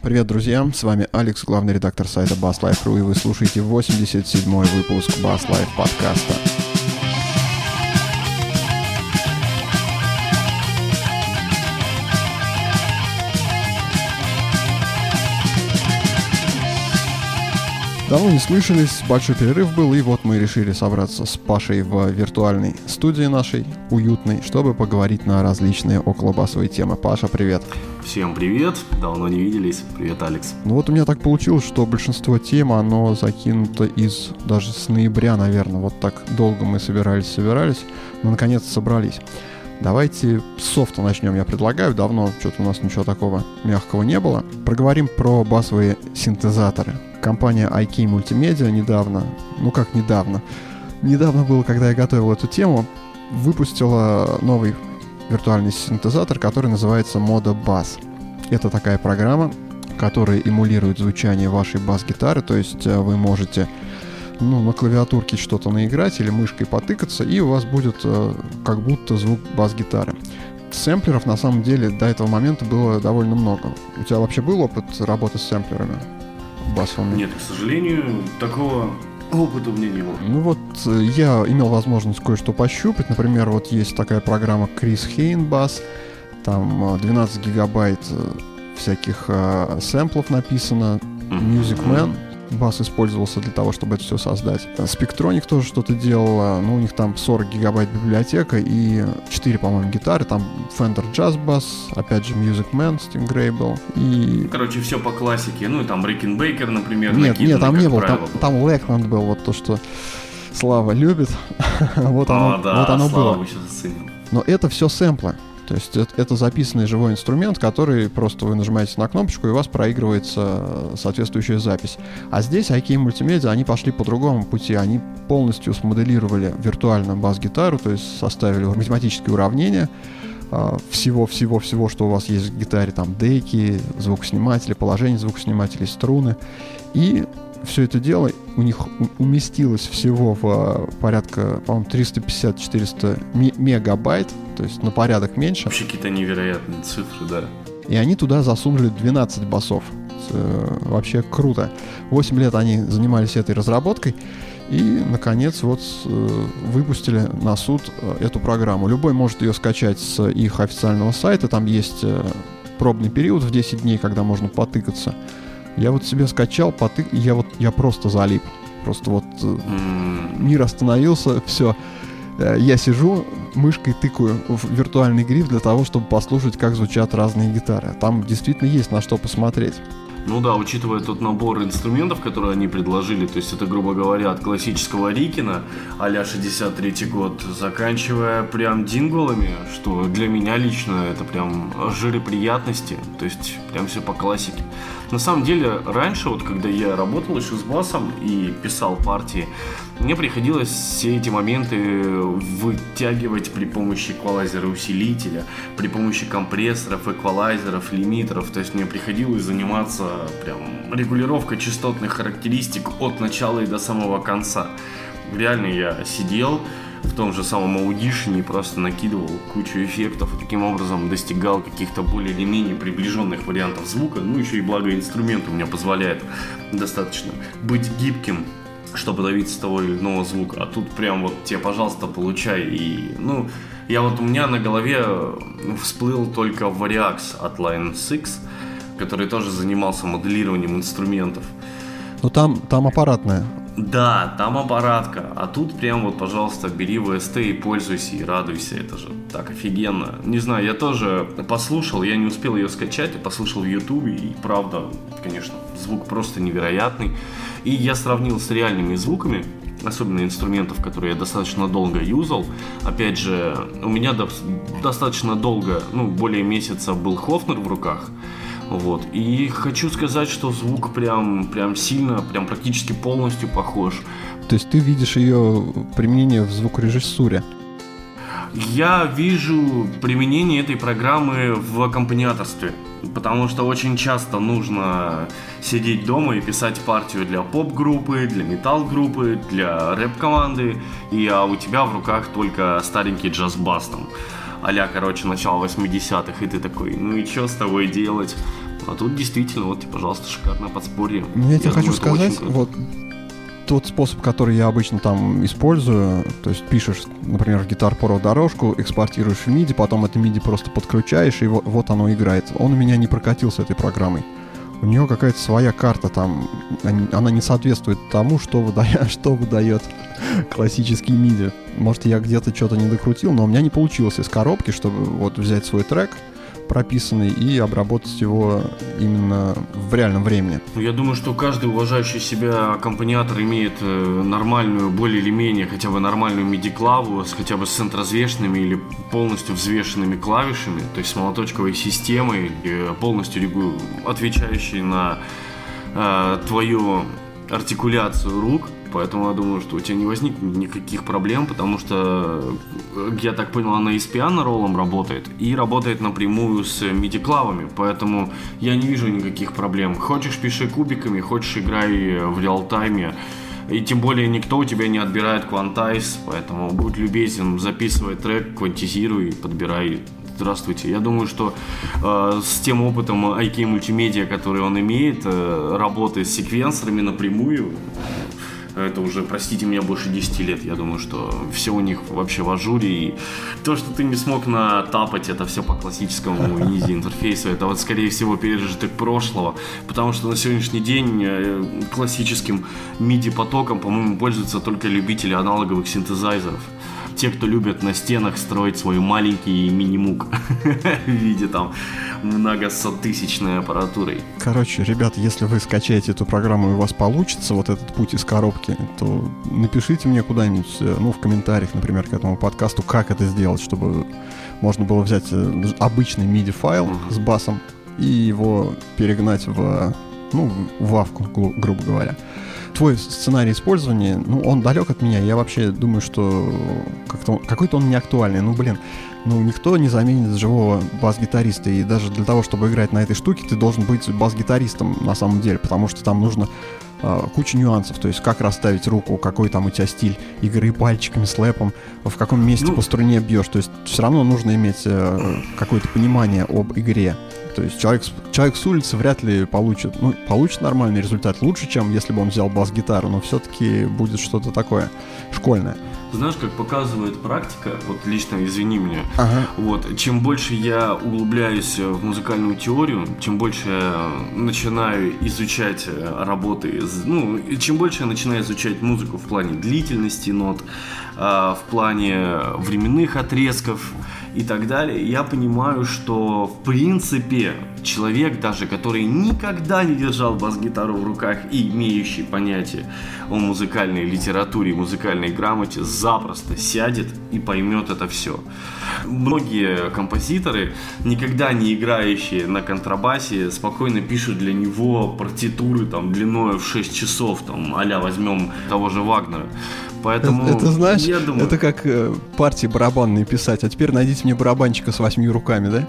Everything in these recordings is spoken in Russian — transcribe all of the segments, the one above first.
Привет, друзья! С вами Алекс, главный редактор сайта BassLife.ru, и вы слушаете 87-й выпуск Bass Life подкаста. Давно не слышались, большой перерыв был, и вот мы решили собраться с Пашей в виртуальной студии нашей, уютной, чтобы поговорить на различные околобасовые темы. Паша, привет! Всем привет, давно не виделись. Привет, Алекс. Ну вот у меня так получилось, что большинство тем, оно закинуто из даже с ноября, наверное. Вот так долго мы собирались, собирались, но наконец собрались. Давайте с софта начнем, я предлагаю. Давно что-то у нас ничего такого мягкого не было. Проговорим про басовые синтезаторы. Компания IK Multimedia недавно, ну как недавно, недавно было, когда я готовил эту тему, выпустила новый виртуальный синтезатор, который называется Moda Bass. Это такая программа, которая эмулирует звучание вашей бас-гитары, то есть э, вы можете ну, на клавиатурке что-то наиграть или мышкой потыкаться, и у вас будет э, как будто звук бас-гитары. Сэмплеров на самом деле до этого момента было довольно много. У тебя вообще был опыт работы с сэмплерами басовыми? Нет, к сожалению, такого опыта у меня не было. Ну вот э, я имел возможность кое-что пощупать. Например, вот есть такая программа Hain Bass. Там 12 э, гигабайт э, всяких э, сэмплов написано. Music Man. Бас использовался для того, чтобы это все создать. Spectronic тоже что-то делала, ну, у них там 40 гигабайт библиотека и 4, по-моему, гитары, там Fender Jazz Bass, опять же Music Man, Stingray был, и... Короче, все по классике, ну, и там Рикенбейкер, например, Нет, нет, там не был, там, там Лэкленд был, вот то, что Слава любит, вот оно, а, да, вот оно Слава было. Но это все сэмплы. То есть это, это записанный живой инструмент, который просто вы нажимаете на кнопочку, и у вас проигрывается э, соответствующая запись. А здесь IK Multimedia, они пошли по другому пути. Они полностью смоделировали виртуально бас-гитару, то есть составили математические уравнения всего-всего-всего, что у вас есть в гитаре, там деки, звукосниматели, положение звукоснимателей, струны. И все это дело у них уместилось всего в а, порядка, по-моему, 350-400 мегабайт, то есть на порядок меньше. Вообще какие-то невероятные цифры, да. И они туда засунули 12 басов. Э, вообще круто. 8 лет они занимались этой разработкой. И, наконец, вот э, выпустили на суд э, эту программу. Любой может ее скачать с их официального сайта. Там есть пробный период в 10 дней, когда можно потыкаться. Я вот себе скачал, потык, и я вот я просто залип. Просто вот mm. мир остановился, все. Э, я сижу, мышкой тыкаю в виртуальный гриф для того, чтобы послушать, как звучат разные гитары. Там действительно есть на что посмотреть. Ну да, учитывая тот набор инструментов, которые они предложили, то есть это, грубо говоря, от классического Рикина а-ля 63 год, заканчивая прям динголами, что для меня лично это прям жиры приятности, то есть прям все по классике. На самом деле, раньше, вот когда я работал еще с басом и писал партии, мне приходилось все эти моменты вытягивать при помощи эквалайзера усилителя, при помощи компрессоров, эквалайзеров, лимитеров. То есть мне приходилось заниматься прям регулировкой частотных характеристик от начала и до самого конца. Реально я сидел, в том же самом и просто накидывал кучу эффектов и таким образом достигал каких-то более или менее приближенных вариантов звука. Ну, еще и благо инструмент у меня позволяет достаточно быть гибким чтобы добиться того или иного звука. А тут прям вот тебе, пожалуйста, получай. И, ну, я вот у меня на голове всплыл только Variax от Line 6, который тоже занимался моделированием инструментов. Ну там, там аппаратная да, там аппаратка. А тут прям вот, пожалуйста, бери ВСТ и пользуйся и радуйся. Это же так офигенно. Не знаю, я тоже послушал, я не успел ее скачать, я послушал в Ютубе, и правда, конечно, звук просто невероятный. И я сравнил с реальными звуками, особенно инструментов, которые я достаточно долго юзал. Опять же, у меня до- достаточно долго, ну, более месяца был Хофнер в руках. Вот. И хочу сказать, что звук прям, прям сильно, прям практически полностью похож. То есть ты видишь ее применение в звукорежиссуре? Я вижу применение этой программы в аккомпаниаторстве. Потому что очень часто нужно сидеть дома и писать партию для поп-группы, для метал-группы, для рэп-команды, и а у тебя в руках только старенький джаз-бас там а короче, начало 80-х, и ты такой, ну и что с тобой делать? А тут действительно, вот, пожалуйста, шикарное подспорье. Ну, я, я тебе хочу сказать, вот тот способ, который я обычно там использую, то есть пишешь, например, в Guitar Pro дорожку, экспортируешь в MIDI, потом это MIDI просто подключаешь, и вот, вот оно играет. Он у меня не прокатился этой программой. У нее какая-то своя карта там, она не соответствует тому, что выдает, что выдает классический MIDI. Может, я где-то что-то не докрутил, но у меня не получилось из коробки, чтобы вот взять свой трек, прописанный и обработать его именно в реальном времени. Ну, я думаю, что каждый уважающий себя аккомпаниатор имеет э, нормальную, более или менее, хотя бы нормальную MIDI-клаву, с, хотя бы с центрозвешенными или полностью взвешенными клавишами, то есть с молоточковой системой, э, полностью отвечающей на э, твою артикуляцию рук, Поэтому я думаю, что у тебя не возникнет никаких проблем, потому что, я так понял, она и с пиано-роллом работает, и работает напрямую с MIDI-клавами, поэтому я не вижу никаких проблем. Хочешь, пиши кубиками, хочешь, играй в реал-тайме. И тем более никто у тебя не отбирает квантайз, поэтому будь любезен, записывай трек, квантизируй, подбирай здравствуйте. Я думаю, что э, с тем опытом IK мультимедиа, который он имеет, э, работы с секвенсорами напрямую, это уже, простите меня, больше 10 лет. Я думаю, что все у них вообще в ажуре. И то, что ты не смог натапать, это все по классическому easy интерфейсу. Это вот, скорее всего, пережиток прошлого. Потому что на сегодняшний день э, классическим MIDI потоком, по-моему, пользуются только любители аналоговых синтезайзеров те, кто любят на стенах строить свой маленький мини-мук в виде там многосоттысячной аппаратурой. Короче, ребят, если вы скачаете эту программу и у вас получится вот этот путь из коробки, то напишите мне куда-нибудь, э, ну, в комментариях, например, к этому подкасту, как это сделать, чтобы можно было взять э, обычный MIDI-файл uh-huh. с басом и его перегнать в, ну, в вавку, грубо говоря твой сценарий использования, ну, он далек от меня. Я вообще думаю, что какой-то он не актуальный. Ну, блин, ну, никто не заменит живого бас-гитариста. И даже для того, чтобы играть на этой штуке, ты должен быть бас-гитаристом на самом деле, потому что там нужно э, куча нюансов, то есть как расставить руку, какой там у тебя стиль игры пальчиками, слэпом, в каком месте ну, по струне бьешь. То есть все равно нужно иметь э, какое-то понимание об игре. То есть человек, человек с улицы вряд ли получит, ну, получит нормальный результат лучше, чем если бы он взял бас-гитару, но все-таки будет что-то такое школьное. Знаешь, как показывает практика, вот лично извини меня, ага. вот, чем больше я углубляюсь в музыкальную теорию, чем больше я начинаю изучать э, работы, ну, чем больше я начинаю изучать музыку в плане длительности нот, в плане временных отрезков, и так далее, я понимаю, что в принципе человек даже, который никогда не держал бас-гитару в руках и имеющий понятие о музыкальной литературе, музыкальной грамоте, запросто сядет и поймет это все. Многие композиторы, никогда не играющие на контрабасе, спокойно пишут для него партитуры там длиной в 6 часов, там, а возьмем того же Вагнера. Поэтому это, это знаешь, я думаю... это как э, партии барабанные писать. А теперь найдите мне барабанчика с восьми руками, да?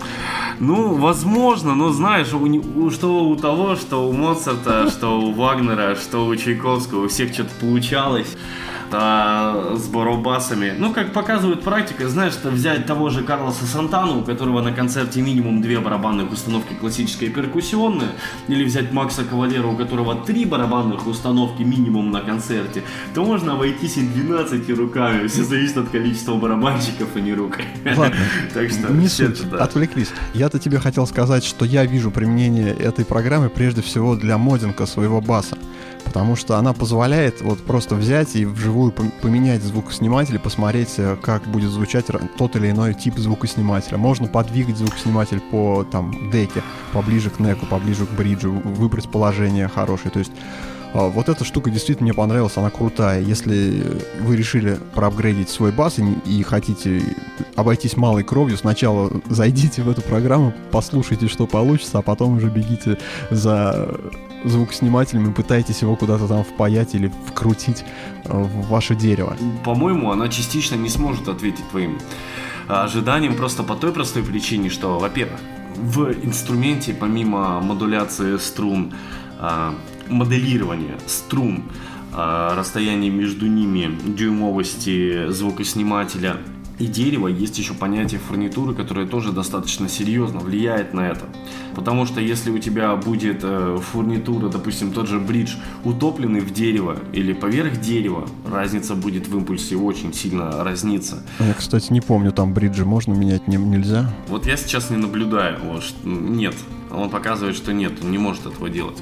Ну, возможно, но знаешь, у, у, что у того, что у Моцарта, что у Вагнера, что у Чайковского, у всех что-то получалось а, с барабасами. Ну, как показывает практика, знаешь, что взять того же Карлоса Сантану, у которого на концерте минимум две барабанных установки классическая и перкуссионная, или взять Макса Кавалера, у которого три барабанных установки минимум на концерте, то можно обойтись и 12 руками. Все зависит от количества барабанщиков, а не рук. Ладно, так что не суть, да. отвлеклись. Я-то тебе хотел сказать, что я вижу применение этой программы прежде всего для модинга своего баса потому что она позволяет вот просто взять и вживую поменять звукосниматель посмотреть, э, как будет звучать тот или иной тип звукоснимателя. Можно подвигать звукосниматель по там деке, поближе к неку, поближе к бриджу, выбрать положение хорошее. То есть а, вот эта штука действительно мне понравилась, она крутая. Если вы решили проапгрейдить свой бас и, и хотите обойтись малой кровью, сначала зайдите в эту программу, послушайте, что получится, а потом уже бегите за звукоснимателем и пытайтесь его куда-то там впаять или вкрутить э, в ваше дерево. По-моему, она частично не сможет ответить твоим ожиданиям просто по той простой причине, что, во-первых, в инструменте помимо модуляции струн, а, моделирования струн, расстояние между ними, дюймовости звукоснимателя и дерева, есть еще понятие фурнитуры, которое тоже достаточно серьезно влияет на это. Потому что если у тебя будет э, фурнитура, допустим, тот же бридж, утопленный в дерево или поверх дерева, разница будет в импульсе очень сильно разниться. Я, кстати, не помню, там бриджи можно менять не, нельзя? Вот я сейчас не наблюдаю. Вот, нет, он показывает, что нет, он не может этого делать.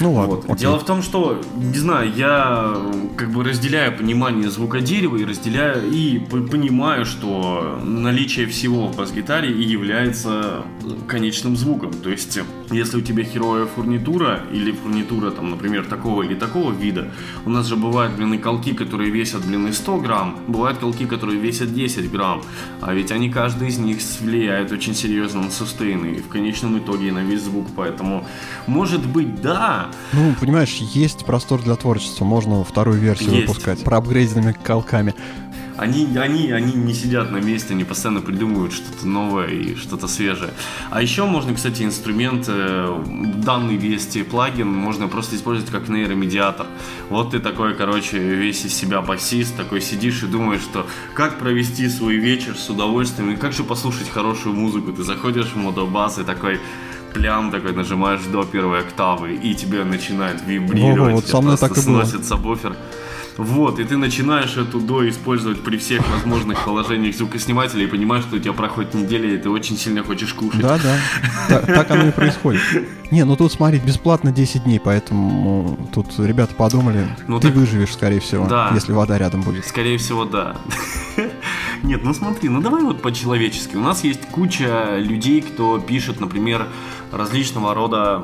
Ну ладно. Вот. Дело в том, что, не знаю, я как бы разделяю понимание звука дерева и разделяю и понимаю, что наличие всего в бас-гитаре и является конечным звуком. То есть, если у тебя херовая фурнитура или фурнитура, там, например, такого или такого вида, у нас же бывают, блин, колки, которые весят, блин, 100 грамм, бывают колки, которые весят 10 грамм, а ведь они, каждый из них влияет очень серьезно на сустейн и в конечном итоге на весь звук, поэтому, может быть, да, ну, понимаешь, есть простор для творчества, можно вторую версию есть. выпускать проапгрейденными колками. Они, они, они не сидят на месте, они постоянно придумывают что-то новое и что-то свежее. А еще можно, кстати, инструмент, э, данный Вести плагин, можно просто использовать как нейромедиатор. Вот ты такой, короче, весь из себя басист, такой сидишь и думаешь, что как провести свой вечер с удовольствием и как же послушать хорошую музыку. Ты заходишь в модобас и такой плям такой нажимаешь до первой октавы, и тебе начинает вибрировать, Во, вот со мной так и было. буфер. Вот, и ты начинаешь эту до использовать при всех возможных положениях звукоснимателя и понимаешь, что у тебя проходит неделя, и ты очень сильно хочешь кушать. Да, да. Так оно и происходит. Не, ну тут смотреть бесплатно 10 дней, поэтому тут ребята подумали, ну, ты так... выживешь, скорее всего, да. если вода рядом будет. Скорее всего, да. Нет, ну смотри, ну давай вот по-человечески. У нас есть куча людей, кто пишет, например, различного рода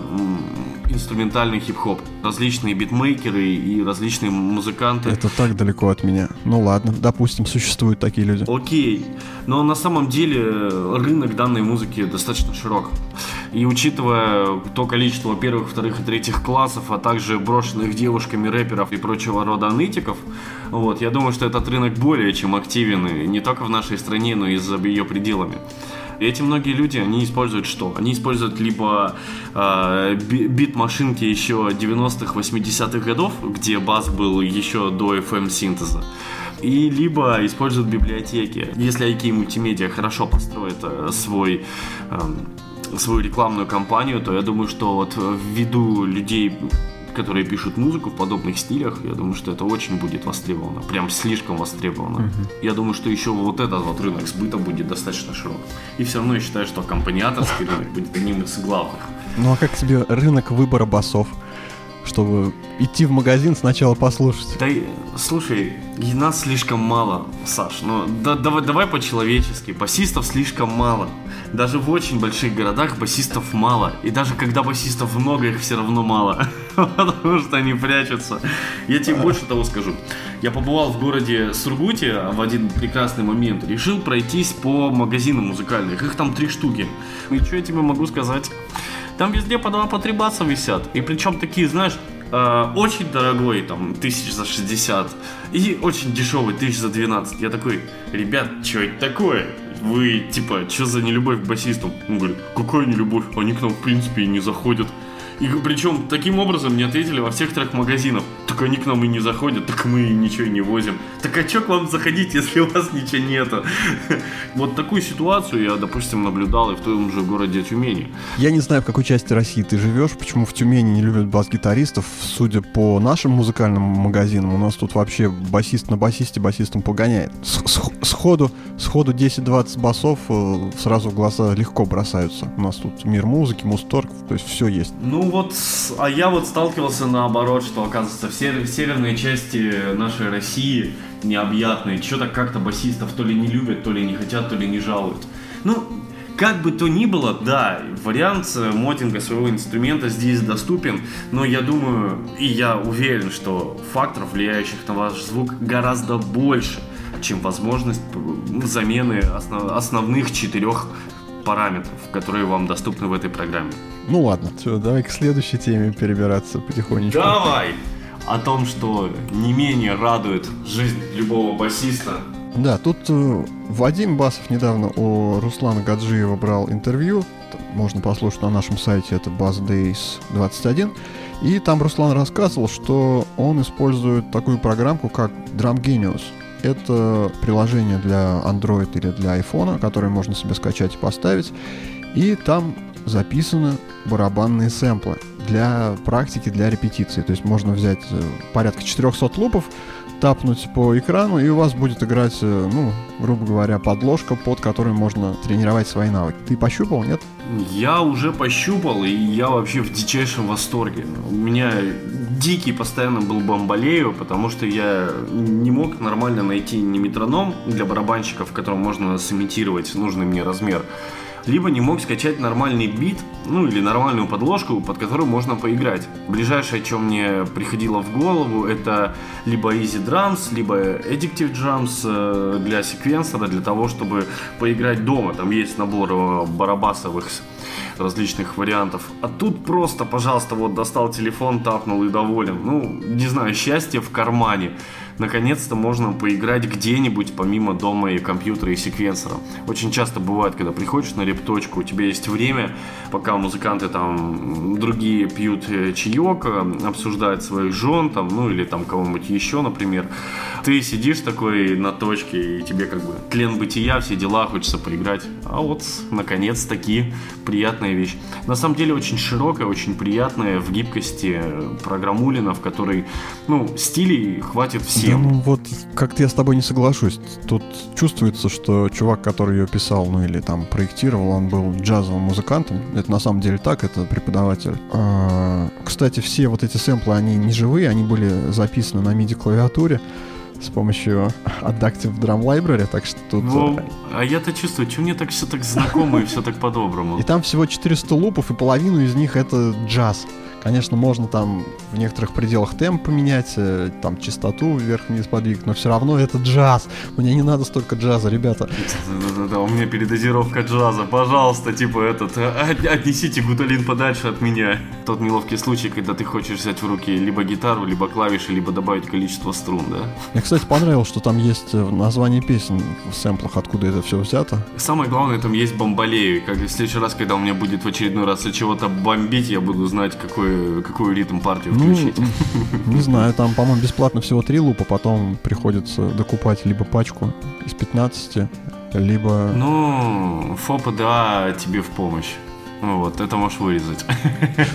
инструментальный хип-хоп. Различные битмейкеры и различные музыканты. Это так далеко от меня. Ну ладно, допустим, существуют такие люди. Окей. Но на самом деле рынок данной музыки достаточно широк. И учитывая то количество первых, вторых и третьих классов, а также брошенных девушками рэперов и прочего рода аналитиков, вот, я думаю, что этот рынок более чем активен и не только в нашей стране, но и за ее пределами. И эти многие люди, они используют что? Они используют либо э, бит-машинки еще 90-х, 80-х годов, где бас был еще до FM-синтеза. И либо используют библиотеки. Если IK мультимедиа хорошо построит э, свой э, свою рекламную кампанию, то я думаю, что вот ввиду людей которые пишут музыку в подобных стилях, я думаю, что это очень будет востребовано. Прям слишком востребовано. Uh-huh. Я думаю, что еще вот этот вот рынок сбыта будет достаточно широк. И все равно я считаю, что компаниаторский рынок будет одним из главных. Ну а как тебе рынок выбора басов? чтобы идти в магазин сначала послушать. Да, слушай, нас слишком мало, Саш. Ну, да, давай, давай по-человечески. Басистов слишком мало. Даже в очень больших городах басистов мало. И даже когда басистов много, их все равно мало. Потому что они прячутся. Я тебе больше того скажу. Я побывал в городе Сургуте в один прекрасный момент. Решил пройтись по магазинам музыкальных. Их там три штуки. И что я тебе могу сказать? Там везде по два, по три баса висят. И причем такие, знаешь, э, очень дорогой, там, тысяч за 60. И очень дешевый, тысяч за 12. Я такой, ребят, что это такое? Вы, типа, что за нелюбовь к басистам? Он говорит, какая нелюбовь? Они к нам, в принципе, и не заходят. И причем таким образом мне ответили во всех трех магазинах. Так они к нам и не заходят, так мы ничего и не возим. Так а что к вам заходить, если у вас ничего нету? Вот такую ситуацию я, допустим, наблюдал и в том же городе Тюмени. Я не знаю, в какой части России ты живешь, почему в Тюмени не любят бас-гитаристов. Судя по нашим музыкальным магазинам, у нас тут вообще басист на басисте басистом погоняет. Сходу, сходу 10-20 басов э, сразу в глаза легко бросаются. У нас тут мир музыки, мусторг, то есть все есть. Ну, вот, а я вот сталкивался наоборот, что, оказывается, в, север, части нашей России необъятной, что-то как-то басистов то ли не любят, то ли не хотят, то ли не жалуют. Ну, как бы то ни было, да, вариант э, модинга своего инструмента здесь доступен, но я думаю, и я уверен, что факторов, влияющих на ваш звук, гораздо больше, чем возможность замены основ, основных четырех параметров, которые вам доступны в этой программе. Ну ладно, все, давай к следующей теме перебираться потихонечку. Давай! О том, что не менее радует жизнь любого басиста. Да, тут э, Вадим Басов недавно у Руслана Гаджиева брал интервью. Можно послушать на нашем сайте, это Bass 21. И там Руслан рассказывал, что он использует такую программку, как Drum Genius. Это приложение для Android или для iPhone, которое можно себе скачать и поставить. И там записаны барабанные сэмплы для практики, для репетиции. То есть можно взять э, порядка 400 лупов, тапнуть по экрану, и у вас будет играть, э, ну, грубо говоря, подложка, под которой можно тренировать свои навыки. Ты пощупал, нет? Я уже пощупал, и я вообще в дичайшем восторге. У меня дикий постоянно был бомболею, потому что я не мог нормально найти ни метроном для барабанщиков, в котором можно сымитировать нужный мне размер, либо не мог скачать нормальный бит, ну или нормальную подложку, под которую можно поиграть. Ближайшее, что мне приходило в голову, это либо Easy Drums, либо Addictive Drums э, для секвенсора, для того, чтобы поиграть дома. Там есть набор э, барабасовых различных вариантов. А тут просто, пожалуйста, вот достал телефон, тапнул и доволен. Ну, не знаю, счастье в кармане наконец-то можно поиграть где-нибудь помимо дома и компьютера и секвенсора. Очень часто бывает, когда приходишь на репточку, у тебя есть время, пока музыканты там другие пьют э, чаек, э, обсуждают своих жен, там, ну или там кого-нибудь еще, например. Ты сидишь такой на точке, и тебе как бы тлен бытия, все дела, хочется поиграть. А вот, наконец-таки, приятная вещь. На самом деле очень широкая, очень приятная в гибкости программулина, в которой, ну, стилей хватит всем да, ну вот как-то я с тобой не соглашусь. Тут чувствуется, что чувак, который ее писал, ну или там проектировал, он был джазовым музыкантом. Это на самом деле так, это преподаватель. А, кстати, все вот эти сэмплы, они не живые, они были записаны на MIDI-клавиатуре с помощью Adaptive Drum Library, так что тут... Ну, а я-то чувствую, что мне так все так знакомо и все так по-доброму. И там всего 400 лупов, и половину из них это джаз. Конечно, можно там в некоторых пределах темп поменять, э, там частоту вверх-вниз подвигать, но все равно это джаз. Мне не надо столько джаза, ребята. Да-да-да, у меня передозировка джаза. Пожалуйста, типа этот, э, отнесите гуталин подальше от меня. Тот неловкий случай, когда ты хочешь взять в руки либо гитару, либо клавиши, либо добавить количество струн, да? Мне, кстати, понравилось, что там есть э, название песен в сэмплах, откуда это все взято. Самое главное, там есть бомбалеи. Как в следующий раз, когда у меня будет в очередной раз чего-то бомбить, я буду знать, какой какую ритм партию ну, включить? Не знаю, там, по-моему, бесплатно всего три лупа, потом приходится докупать либо пачку из 15, либо... Ну, ФОПа, да, тебе в помощь. Ну вот, это можешь вырезать.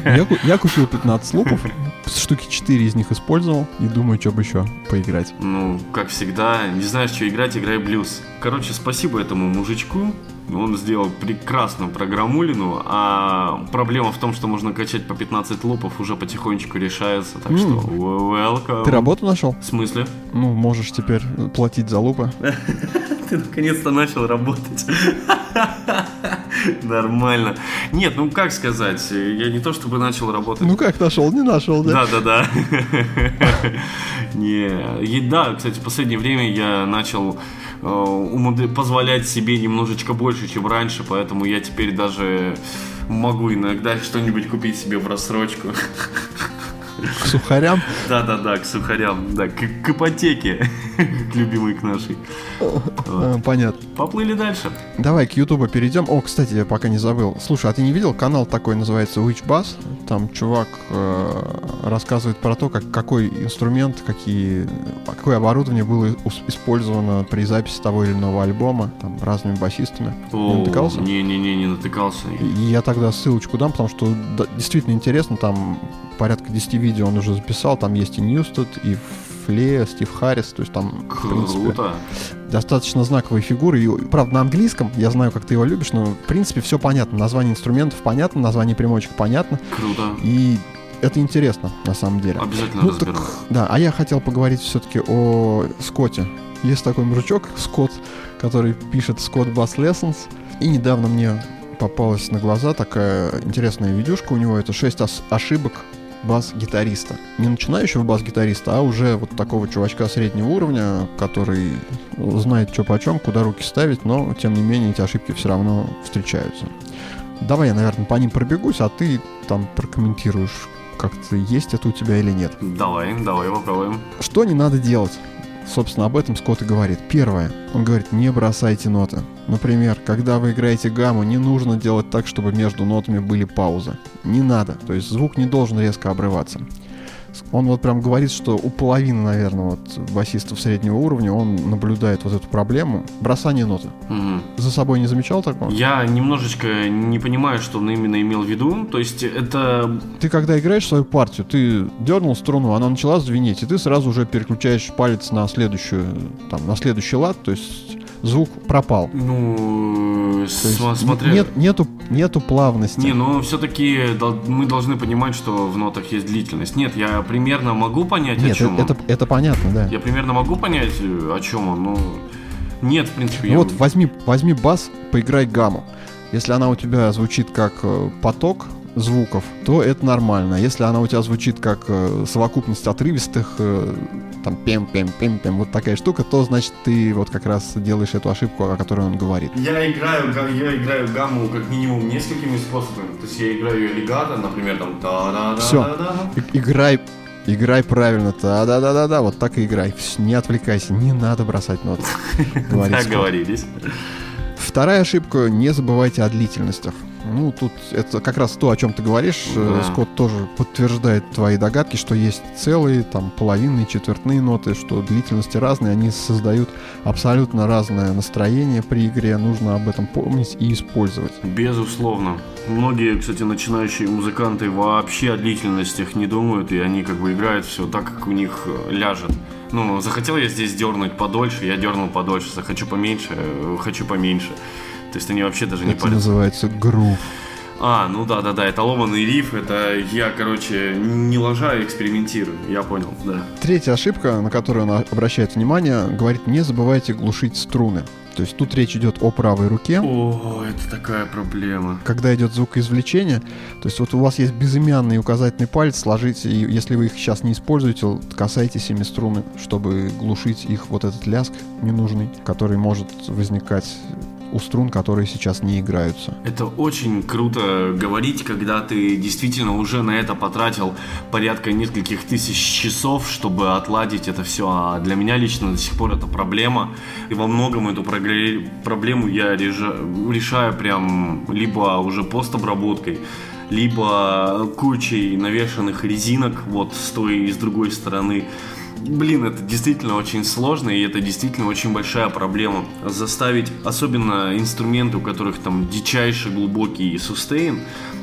Я, я купил 15 лупов, штуки 4 из них использовал и думаю, что бы еще поиграть. Ну, как всегда, не знаешь, что играть, играй блюз. Короче, спасибо этому мужичку. Он сделал прекрасно программулину, а проблема в том, что можно качать по 15 лупов, уже потихонечку решается. Так mm. что, welcome. Ты работу нашел? В смысле? Ну, можешь теперь платить за лупы. Ты наконец-то начал работать. Нормально. Нет, ну как сказать, я не то чтобы начал работать. Ну как нашел, не нашел, да? Да, да, да. Не, да, кстати, в последнее время я начал э, позволять себе немножечко больше, чем раньше, поэтому я теперь даже могу иногда что-нибудь купить себе в рассрочку. К сухарям? Да-да-да, к сухарям, да, к, к ипотеке, к любимой к нашей. Вот. Понятно. Поплыли дальше. Давай к Ютубу перейдем. О, кстати, я пока не забыл. Слушай, а ты не видел канал такой, называется Witch Bass? Там чувак э, рассказывает про то, как, какой инструмент, какие, какое оборудование было использовано при записи того или иного альбома, там, разными басистами. О, не натыкался? Не-не-не, не натыкался. Я тогда ссылочку дам, потому что да, действительно интересно, там порядка 10 видео он уже записал, там есть и Ньюстед, и Фле, Стив Харрис, то есть там, в принципе, достаточно знаковые фигуры. И, правда, на английском, я знаю, как ты его любишь, но, в принципе, все понятно. Название инструментов понятно, название примочек понятно. Круто. И это интересно, на самом деле. Обязательно ну, разберу. Так, да, а я хотел поговорить все-таки о Скотте. Есть такой мужичок, Скотт, который пишет Scott Bass Lessons. И недавно мне попалась на глаза такая интересная видюшка у него. Это 6 ошибок бас-гитариста. Не начинающего бас-гитариста, а уже вот такого чувачка среднего уровня, который знает, что почем, куда руки ставить, но, тем не менее, эти ошибки все равно встречаются. Давай я, наверное, по ним пробегусь, а ты там прокомментируешь, как-то есть это у тебя или нет. Давай, давай попробуем. Что не надо делать? Собственно, об этом Скотт и говорит. Первое. Он говорит, не бросайте ноты. Например, когда вы играете гамму, не нужно делать так, чтобы между нотами были паузы. Не надо. То есть звук не должен резко обрываться. Он вот прям говорит, что у половины, наверное, вот басистов среднего уровня он наблюдает вот эту проблему. Бросание ноты. Мгм. За собой не замечал такого? Я немножечко не понимаю, что он именно имел в виду. То есть это... Ты когда играешь свою партию, ты дернул струну, она начала звенеть, и ты сразу уже переключаешь палец на следующую, там, на следующий лад, то есть звук пропал. Ну, см- смотря... нет, нету, нету плавности. Не, но все-таки мы должны понимать, что в нотах есть длительность. Нет, я примерно могу понять, о Нет, чем это, это, это понятно, да. Я примерно могу понять, э, о чем он, но... Нет, в принципе, Ну я... вот возьми, возьми бас, поиграй гамму. Если она у тебя звучит как э, поток звуков, то это нормально. Если она у тебя звучит как э, совокупность отрывистых, э, там пем пем пем пем вот такая штука, то значит ты вот как раз делаешь эту ошибку, о которой он говорит. Я играю, я играю гамму как минимум несколькими способами. То есть я играю легато, например, там та да да И- Играй, играй правильно, да да да да да вот так и играй. Не отвлекайся, не надо бросать ноты. Договорились. Вторая ошибка, не забывайте о длительностях. Ну, тут это как раз то, о чем ты говоришь. Э, Да. Скотт тоже подтверждает твои догадки, что есть целые, там, половинные, четвертные ноты, что длительности разные, они создают абсолютно разное настроение при игре. Нужно об этом помнить и использовать. Безусловно. Многие, кстати, начинающие музыканты вообще о длительностях не думают, и они как бы играют все так, как у них э, ляжет. Ну, захотел я здесь дернуть подольше, я дернул подольше, захочу поменьше, э, хочу поменьше. То есть они вообще даже не Это парятся. называется грув. А, ну да, да, да, это ломаный риф, это я, короче, не ложа, а экспериментирую. Я понял, да. Третья ошибка, на которую он обращает внимание, говорит, не забывайте глушить струны. То есть тут речь идет о правой руке. О, это такая проблема. когда идет звукоизвлечение, то есть вот у вас есть безымянный и указательный палец, сложите, и если вы их сейчас не используете, касайтесь ими струны, чтобы глушить их вот этот ляск ненужный, который может возникать у струн, которые сейчас не играются. Это очень круто говорить, когда ты действительно уже на это потратил порядка нескольких тысяч часов, чтобы отладить это все. А для меня лично до сих пор это проблема. И во многом эту проблему я реша- решаю прям либо уже постобработкой, либо кучей навешанных резинок вот с той и с другой стороны. Блин, это действительно очень сложно, и это действительно очень большая проблема. Заставить, особенно инструменты, у которых там дичайший глубокий сустейн,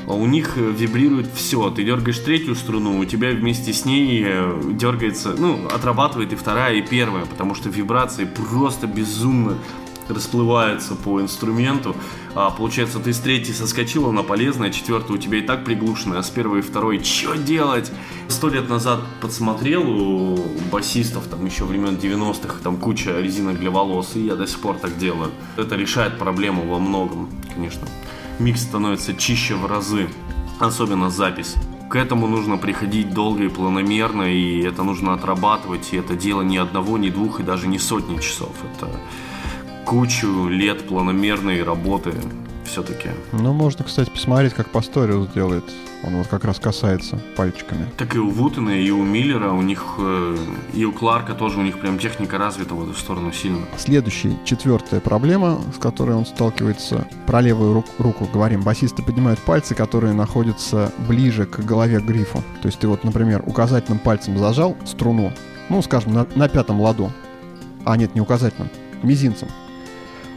а у них э, вибрирует все. Ты дергаешь третью струну, у тебя вместе с ней э, дергается, ну, отрабатывает и вторая, и первая, потому что вибрации просто безумно расплываются по инструменту. А, получается, ты с третьей соскочил, она полезная, четвертая у тебя и так приглушенная, а с первой и второй что делать? Сто лет назад подсмотрел у басистов, там еще времен 90-х, там куча резинок для волос, и я до сих пор так делаю. Это решает проблему во многом, конечно. Микс становится чище в разы, особенно запись. К этому нужно приходить долго и планомерно, и это нужно отрабатывать, и это дело не одного, не двух, и даже не сотни часов. Это кучу лет планомерной работы все-таки. Ну, можно, кстати, посмотреть, как Пасториус делает. Он вот как раз касается пальчиками. Так и у Вутена, и у Миллера, у них, э, и у Кларка тоже у них прям техника развита в эту сторону сильно. Следующая, четвертая проблема, с которой он сталкивается, про левую ру- руку говорим. Басисты поднимают пальцы, которые находятся ближе к голове грифу. То есть ты вот, например, указательным пальцем зажал струну, ну, скажем, на, на пятом ладу. А нет, не указательным, мизинцем.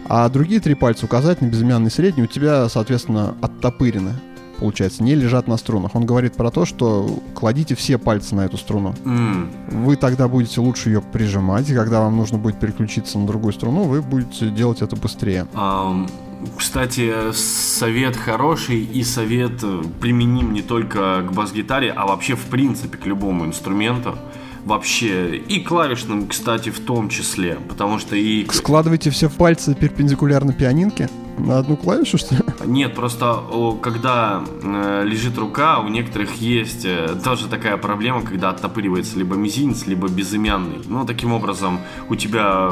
А другие три пальца, указательный, безымянный, средний, у тебя, соответственно, оттопырены. Получается, не лежат на струнах. Он говорит про то, что кладите все пальцы на эту струну. М, Вы тогда будете лучше ее прижимать, и когда вам нужно будет переключиться на другую струну, вы будете делать это быстрее. ам, Кстати, совет хороший и совет э, применим не только к бас-гитаре, а вообще в принципе к любому инструменту. Вообще, и клавишным, кстати, в том числе, потому что и... Складывайте все пальцы перпендикулярно пианинке на одну клавишу, что ли? Нет, просто когда э, лежит рука, у некоторых есть э, тоже такая проблема, когда оттопыривается либо мизинец, либо безымянный. Ну, таким образом, у тебя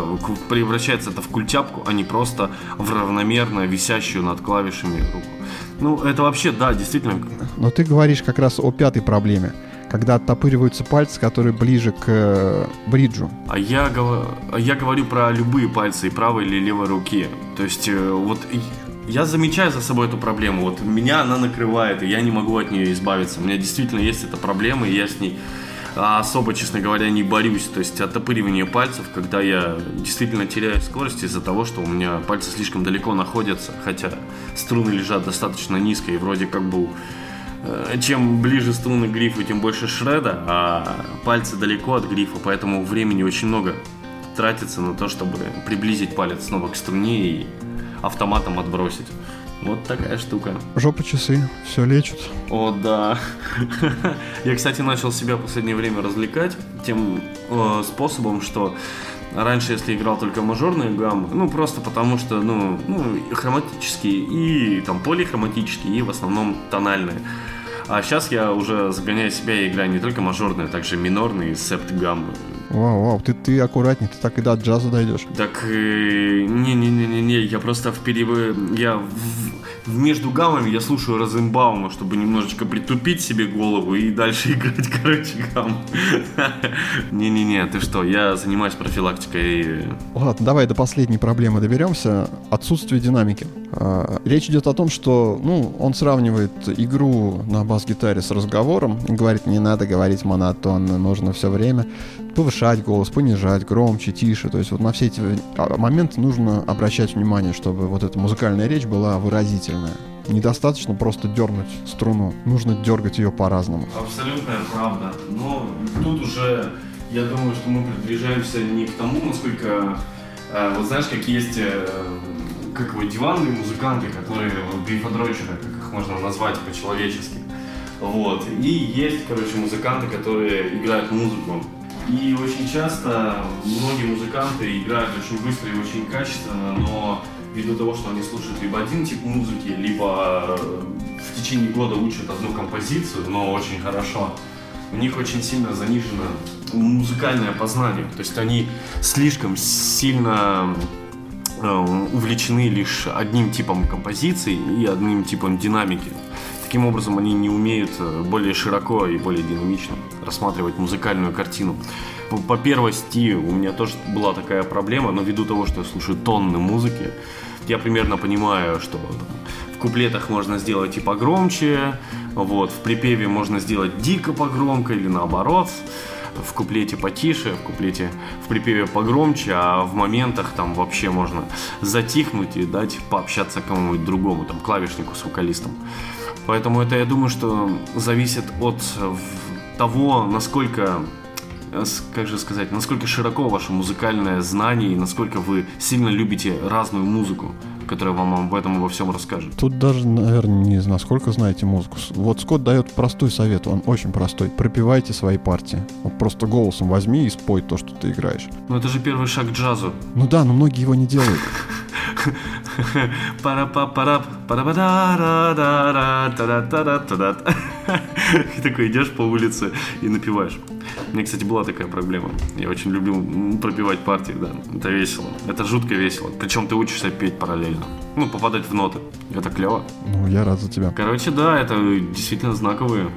превращается это в культяпку, а не просто в равномерно висящую над клавишами руку. Ну, это вообще, да, действительно, Но ты говоришь как раз о пятой проблеме, когда оттопыриваются пальцы, которые ближе к э, бриджу. А я, а я говорю про любые пальцы и правой или левой руки. То есть, э, вот я замечаю за собой эту проблему. Вот меня она накрывает, и я не могу от нее избавиться. У меня действительно есть эта проблема, и я с ней особо, честно говоря, не борюсь. То есть оттопыривание пальцев, когда я действительно теряю скорость из-за того, что у меня пальцы слишком далеко находятся, хотя струны лежат достаточно низко и вроде как бы чем ближе струны к грифу, тем больше шреда, а пальцы далеко от грифа, поэтому времени очень много тратится на то, чтобы приблизить палец снова к струне и автоматом отбросить. Вот такая штука. Жопа часы, все лечат. О, да. Я, кстати, начал себя в последнее время развлекать тем э, способом, что раньше, если играл только мажорные гаммы, ну, просто потому что, ну, ну, хроматические и там полихроматические, и в основном тональные. А сейчас я уже загоняю себя и играю не только мажорные, а также минорные септ гаммы. Вау, вау, ты, ты аккуратней, ты так и до джаза дойдешь. Так, э, не-не-не-не, я просто в перебы... Я в между гаммами я слушаю Розенбаума, чтобы немножечко притупить себе голову и дальше играть, короче, гамм. Не-не-не, ты что, я занимаюсь профилактикой. Ладно, давай до последней проблемы доберемся. Отсутствие динамики. А, речь идет о том, что, ну, он сравнивает игру на бас-гитаре с разговором говорит, не надо говорить монотонно, нужно все время повышать голос, понижать, громче, тише. То есть вот на все эти а, моменты нужно обращать внимание, чтобы вот эта музыкальная речь была выразительная. Недостаточно просто дернуть струну, нужно дергать ее по-разному. Абсолютная правда. Но тут уже, я думаю, что мы приближаемся не к тому, насколько, э, вот знаешь, как есть э, как его диванные музыканты, которые вот, грифодрочеры, как их можно назвать по-человечески. Вот. И есть, короче, музыканты, которые играют музыку и очень часто многие музыканты играют очень быстро и очень качественно, но ввиду того, что они слушают либо один тип музыки, либо э, в течение года учат одну композицию, но очень хорошо, у них очень сильно занижено музыкальное познание. То есть они слишком сильно э, увлечены лишь одним типом композиции и одним типом динамики. Таким образом, они не умеют э, более широко и более динамично рассматривать музыкальную картину. По первости у меня тоже была такая проблема, но ввиду того, что я слушаю тонны музыки, я примерно понимаю, что в куплетах можно сделать и погромче, вот, в припеве можно сделать дико погромко или наоборот, в куплете потише, в куплете, в припеве погромче, а в моментах там вообще можно затихнуть и дать пообщаться кому-нибудь другому, там, клавишнику с вокалистом. Поэтому это, я думаю, что зависит от того, насколько э, как же сказать, насколько широко ваше музыкальное знание и насколько вы сильно любите разную музыку, которая вам об этом обо всем расскажет. Тут даже, наверное, не знаю, сколько знаете музыку. Вот Скотт дает простой совет, он очень простой. Пропивайте свои партии. Вот просто голосом возьми и спой то, что ты играешь. Ну это же первый шаг к джазу. Ну да, но многие его не делают. пара па пара пара па да да да да да И такой идешь по улице и напиваешь. У меня, кстати, была такая проблема. Я очень любил пропивать партии, да. Это весело. Это жутко весело. Причем ты учишься петь параллельно. Ну, попадать в ноты. Это клево. Ну, я рад за тебя. Короче, да, это действительно знаковые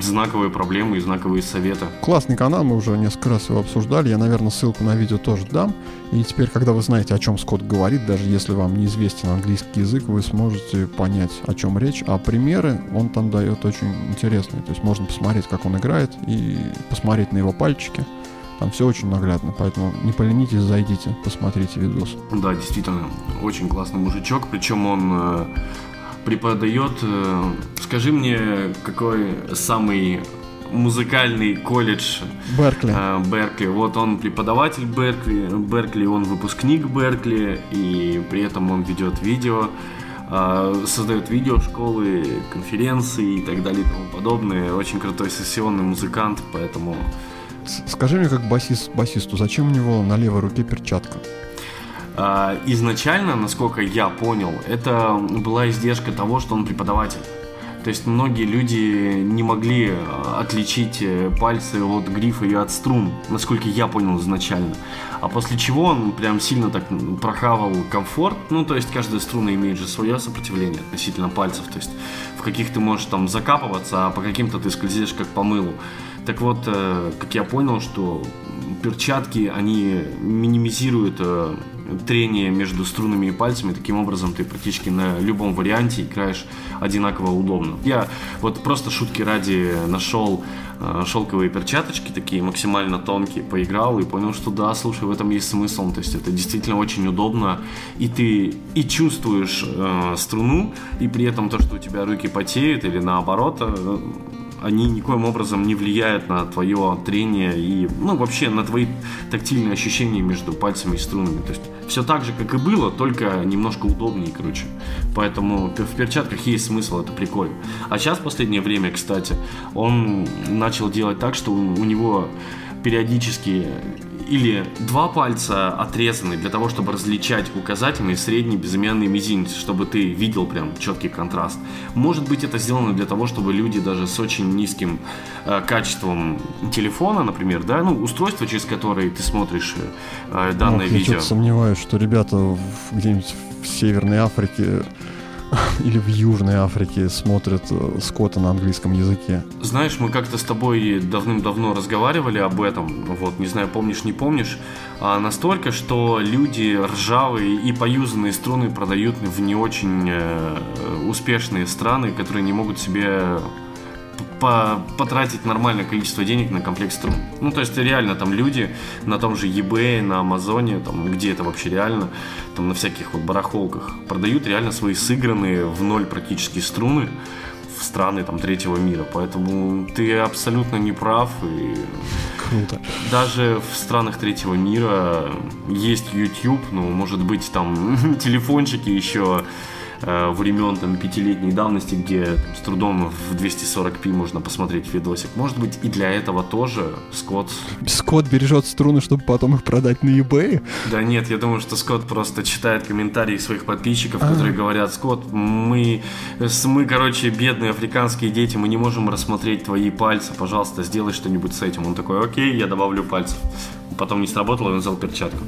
знаковые проблемы и знаковые советы. Классный канал, мы уже несколько раз его обсуждали. Я, наверное, ссылку на видео тоже дам. И теперь, когда вы знаете, о чем Скотт говорит, даже если вам неизвестен английский язык, вы сможете понять, о чем речь. А примеры он там дает очень интересные. То есть можно посмотреть, как он играет, и посмотреть на его пальчики. Там все очень наглядно, поэтому не поленитесь, зайдите, посмотрите видос. Да, действительно, очень классный мужичок, причем он э, преподает. Э, скажи мне, какой самый музыкальный колледж Беркли. Э, Беркли. Вот он преподаватель Беркли, Беркли, он выпускник Беркли, и при этом он ведет видео, э, создает видеошколы, конференции и так далее и тому подобное. Очень крутой сессионный музыкант, поэтому... Скажи мне, как басист, басисту, зачем у него на левой руке перчатка? А, изначально, насколько я понял, это была издержка того, что он преподаватель. То есть многие люди не могли а, отличить э, пальцы от грифа и от струн, насколько я понял изначально. А после чего он прям сильно так прохавал комфорт. Ну, то есть каждая струна имеет же свое сопротивление относительно пальцев. То есть в каких ты можешь там закапываться, а по каким-то ты скользишь как по мылу. Так вот, э, как я понял, что перчатки, они минимизируют э, трение между струнами и пальцами. Таким образом, ты практически на любом варианте играешь одинаково удобно. Я вот просто шутки ради нашел э, шелковые перчаточки, такие максимально тонкие, поиграл и понял, что да, слушай, в этом есть смысл. То есть это действительно очень удобно. И ты и чувствуешь э, струну, и при этом то, что у тебя руки потеют или наоборот, э, они никоим образом не влияют на твое трение и, ну, вообще на твои тактильные ощущения между пальцами и струнами. То есть все так же, как и было, только немножко удобнее, короче. Поэтому в перчатках есть смысл, это прикольно. А сейчас, в последнее время, кстати, он начал делать так, что у него периодически или два пальца отрезаны для того, чтобы различать указательный, средний, безымянный мизинец, чтобы ты видел прям четкий контраст. Может быть, это сделано для того, чтобы люди даже с очень низким э, качеством телефона, например, да, ну, устройство, через которое ты смотришь э, данное Ох, видео. Я сомневаюсь, что ребята где-нибудь в Северной Африке или в Южной Африке смотрят э, скота на английском языке. Знаешь, мы как-то с тобой давным-давно разговаривали об этом, вот, не знаю, помнишь, не помнишь, а настолько, что люди ржавые и поюзанные струны продают в не очень э, успешные страны, которые не могут себе по потратить нормальное количество денег на комплект струн. Ну, то есть реально там люди на том же eBay, на Амазоне, там, где это вообще реально, там на всяких вот барахолках продают реально свои сыгранные в ноль практически струны в страны там третьего мира. Поэтому ты абсолютно не прав. И Круто. Даже в странах третьего мира есть YouTube, ну, может быть, там телефончики еще времен там, пятилетней давности, где там, с трудом в 240p можно посмотреть видосик. Может быть, и для этого тоже Скотт... Скотт бережет струны, чтобы потом их продать на eBay? Да нет, я думаю, что Скотт просто читает комментарии своих подписчиков, а которые говорят, Скотт, мы, мы, короче, бедные африканские дети, мы не можем рассмотреть твои пальцы, пожалуйста, сделай что-нибудь с этим. Он такой, окей, я добавлю пальцев. Потом не сработало, и он взял перчатку.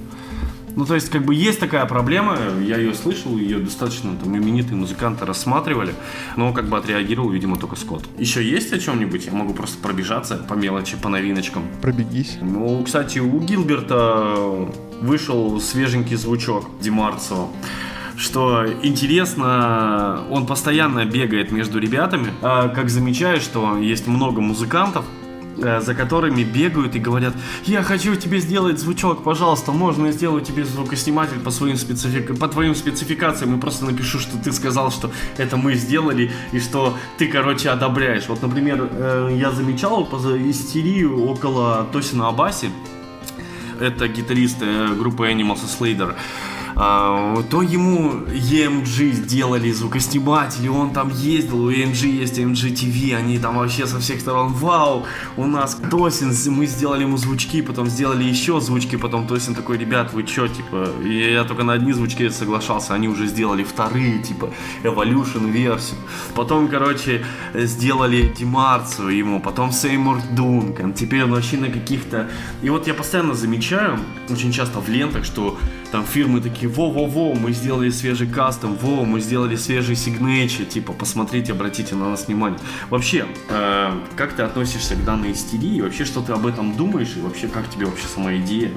Ну, то есть, как бы есть такая проблема, я ее слышал, ее достаточно там именитые музыканты рассматривали, но как бы отреагировал, видимо, только Скотт. Еще есть о чем-нибудь? Я могу просто пробежаться по мелочи, по новиночкам. Пробегись. Ну, кстати, у Гилберта вышел свеженький звучок Димарцо что интересно, он постоянно бегает между ребятами. А, как замечаю, что есть много музыкантов, за которыми бегают и говорят, я хочу тебе сделать звучок, пожалуйста, можно я сделаю тебе звукосниматель по, своим специфик... по твоим спецификациям и просто напишу, что ты сказал, что это мы сделали и что ты, короче, одобряешь. Вот, например, э, я замечал истерию около Тосина Абаси, это гитарист э, группы Animals Slater. А, то ему EMG сделали звукосниматели, он там ездил, у EMG есть EMG TV, они там вообще со всех сторон, вау, у нас Тосин, мы сделали ему звучки, потом сделали еще звучки, потом Тосин такой, ребят, вы чё, типа, и я только на одни звучки соглашался, они уже сделали вторые, типа, Evolution версию, потом, короче, сделали Димарцию ему, потом Сеймур Дункан, теперь он вообще на каких-то, и вот я постоянно замечаю, очень часто в лентах, что там фирмы такие, во-во-во, мы сделали свежий кастом, во, мы сделали свежий сигнейчер, типа, посмотрите, обратите на нас внимание. Вообще, э, как ты относишься к данной истерии, вообще, что ты об этом думаешь, и вообще, как тебе вообще сама идея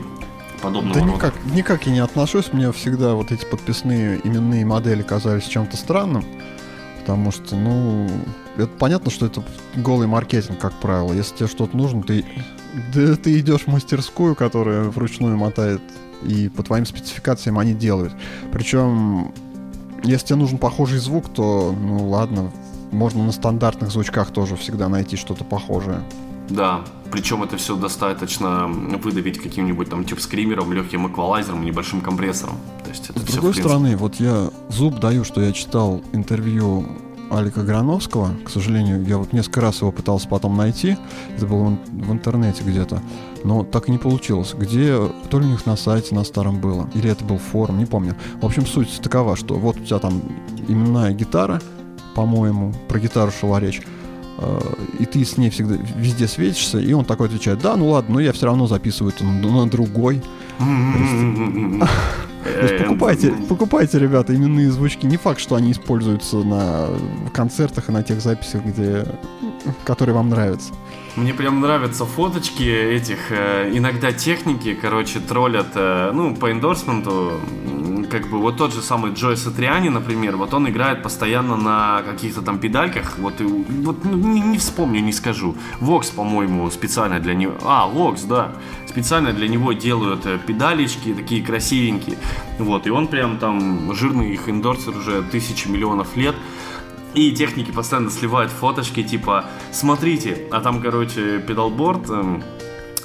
подобного да рода? никак, никак я не отношусь, мне всегда вот эти подписные именные модели казались чем-то странным, потому что, ну, это понятно, что это голый маркетинг, как правило. Если тебе что-то нужно, ты, да, ты идешь в мастерскую, которая вручную мотает и по твоим спецификациям они делают. Причем, если тебе нужен похожий звук, то, ну ладно, можно на стандартных звучках тоже всегда найти что-то похожее. Да, причем это все достаточно выдавить каким-нибудь там тип скримером, легким эквалайзером, небольшим компрессором. То есть это С все, другой принципе... стороны, вот я зуб даю, что я читал интервью Алика Грановского. К сожалению, я вот несколько раз его пытался потом найти. Это было в интернете где-то. Но так и не получилось. Где, то ли у них на сайте на старом было, или это был форум, не помню. В общем, суть такова, что вот у тебя там именная гитара, по-моему, про гитару шла речь э, и ты с ней всегда везде светишься, и он такой отвечает, да, ну ладно, но я все равно записываю это на, на другой. То есть покупайте, покупайте, ребята, именные звучки. Не факт, что они используются на концертах и на тех записях, где который вам нравится. Мне прям нравятся фоточки этих, э, иногда техники, короче, троллят, э, ну, по эндорсменту, как бы вот тот же самый Джой Сатриани, например, вот он играет постоянно на каких-то там педальках, вот, и, вот ну, не, не вспомню, не скажу. Вокс, по-моему, специально для него, а, Вокс, да, специально для него делают э, педалечки такие красивенькие, вот, и он прям там жирный их эндорсер уже тысячи миллионов лет, и техники постоянно сливают фоточки, типа, смотрите, а там, короче, педалборд, эм,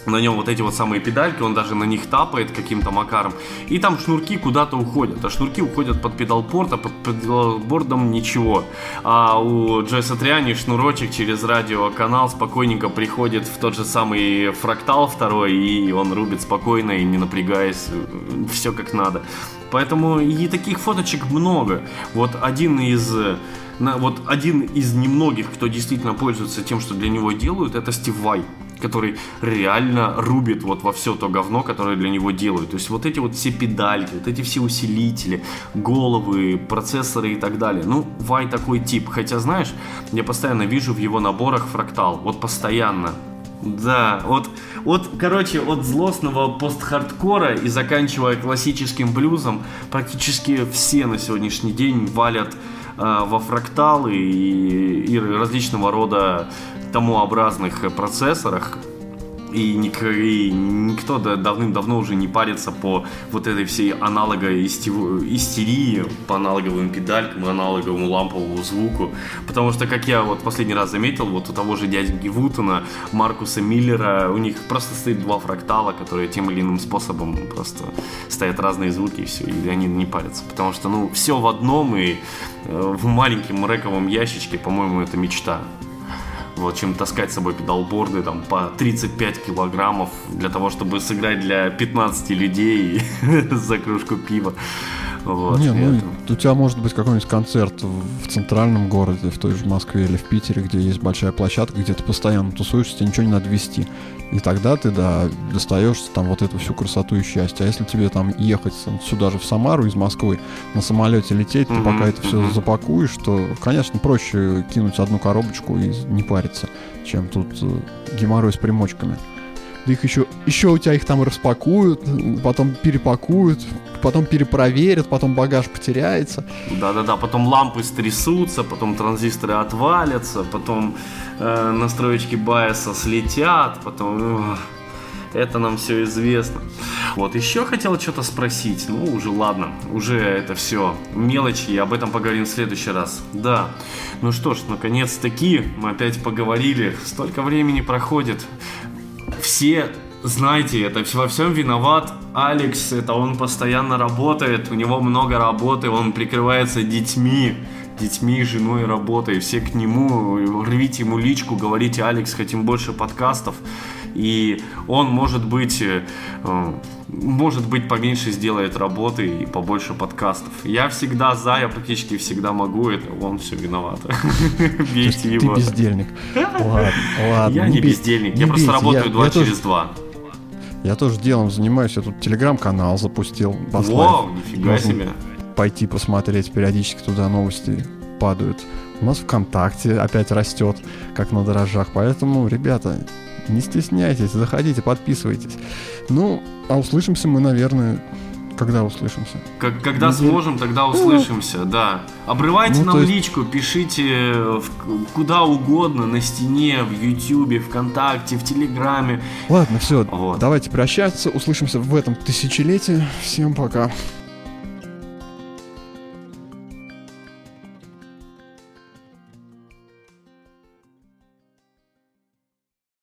на нем вот эти вот самые педальки, он даже на них тапает каким-то макаром. И там шнурки куда-то уходят. А шнурки уходят под педалборд, а под педалбордом ничего. А у Джойса Триани шнурочек через радиоканал спокойненько приходит в тот же самый фрактал второй, и он рубит спокойно и не напрягаясь. Все как надо. Поэтому и таких фоточек много. Вот один из на, вот один из немногих, кто действительно пользуется тем, что для него делают, это Стив Вай который реально рубит вот во все то говно, которое для него делают. То есть вот эти вот все педальки, вот эти все усилители, головы, процессоры и так далее. Ну, Вай такой тип. Хотя, знаешь, я постоянно вижу в его наборах фрактал. Вот постоянно. Да, вот, вот, короче, от злостного пост-хардкора и заканчивая классическим блюзом, практически все на сегодняшний день валят Э, во фракталы и, и различного рода томообразных процессорах, и, ник, и никто давным-давно уже не парится по вот этой всей аналоговой истерии, по аналоговым педалькам, аналоговому ламповому звуку. Потому что, как я вот последний раз заметил, вот у того же дяденьки Вутона, Маркуса Миллера, у них просто стоит два фрактала, которые тем или иным способом просто стоят разные звуки и все, и они не парятся. Потому что, ну, все в одном, и э, в маленьком рэковом ящичке, по-моему, это мечта вот, чем таскать с собой педалборды там по 35 килограммов для того, чтобы сыграть для 15 людей за кружку пива. Вот, не, ну, это... у тебя может быть какой-нибудь концерт в центральном городе, в той же Москве или в Питере, где есть большая площадка, где ты постоянно тусуешься, тебе ничего не надо вести. И тогда ты, да, достаешь там вот эту всю красоту и счастье. А если тебе там ехать сюда же в Самару из Москвы, на самолете лететь, mm-hmm. ты пока это все mm-hmm. запакуешь, то, конечно, проще кинуть одну коробочку и не париться, чем тут э, геморрой с примочками. Да их еще, еще у тебя их там распакуют, потом перепакуют, потом перепроверят, потом багаж потеряется. Да-да-да, потом лампы стрясутся, потом транзисторы отвалятся, потом э, настроечки байса слетят, потом... Э, это нам все известно. Вот, еще хотел что-то спросить. Ну, уже ладно, уже это все мелочи, об этом поговорим в следующий раз. Да. Ну что ж, наконец-таки мы опять поговорили. Столько времени проходит все знаете, это во всем виноват Алекс, это он постоянно работает, у него много работы, он прикрывается детьми, детьми, женой, работой, все к нему, рвите ему личку, говорите, Алекс, хотим больше подкастов, и он может быть э, может быть, поменьше сделает работы и побольше подкастов. Я всегда за, я практически всегда могу, это он все виноват. Бейте его. Ты бездельник. Ладно, ладно. Я не бездельник, я просто работаю два через два. Я тоже делом занимаюсь, я тут телеграм-канал запустил. Вау, нифига себе. Пойти посмотреть, периодически туда новости падают. У нас ВКонтакте опять растет, как на дрожжах. Поэтому, ребята, не стесняйтесь, заходите, подписывайтесь. Ну, а услышимся мы, наверное, когда услышимся? Как, когда Недель... сможем, тогда услышимся, да. Обрывайте ну, нам есть... личку, пишите в, куда угодно, на стене, в Ютубе, ВКонтакте, в Телеграме. Ладно, все, вот. давайте прощаться, услышимся в этом тысячелетии. Всем пока.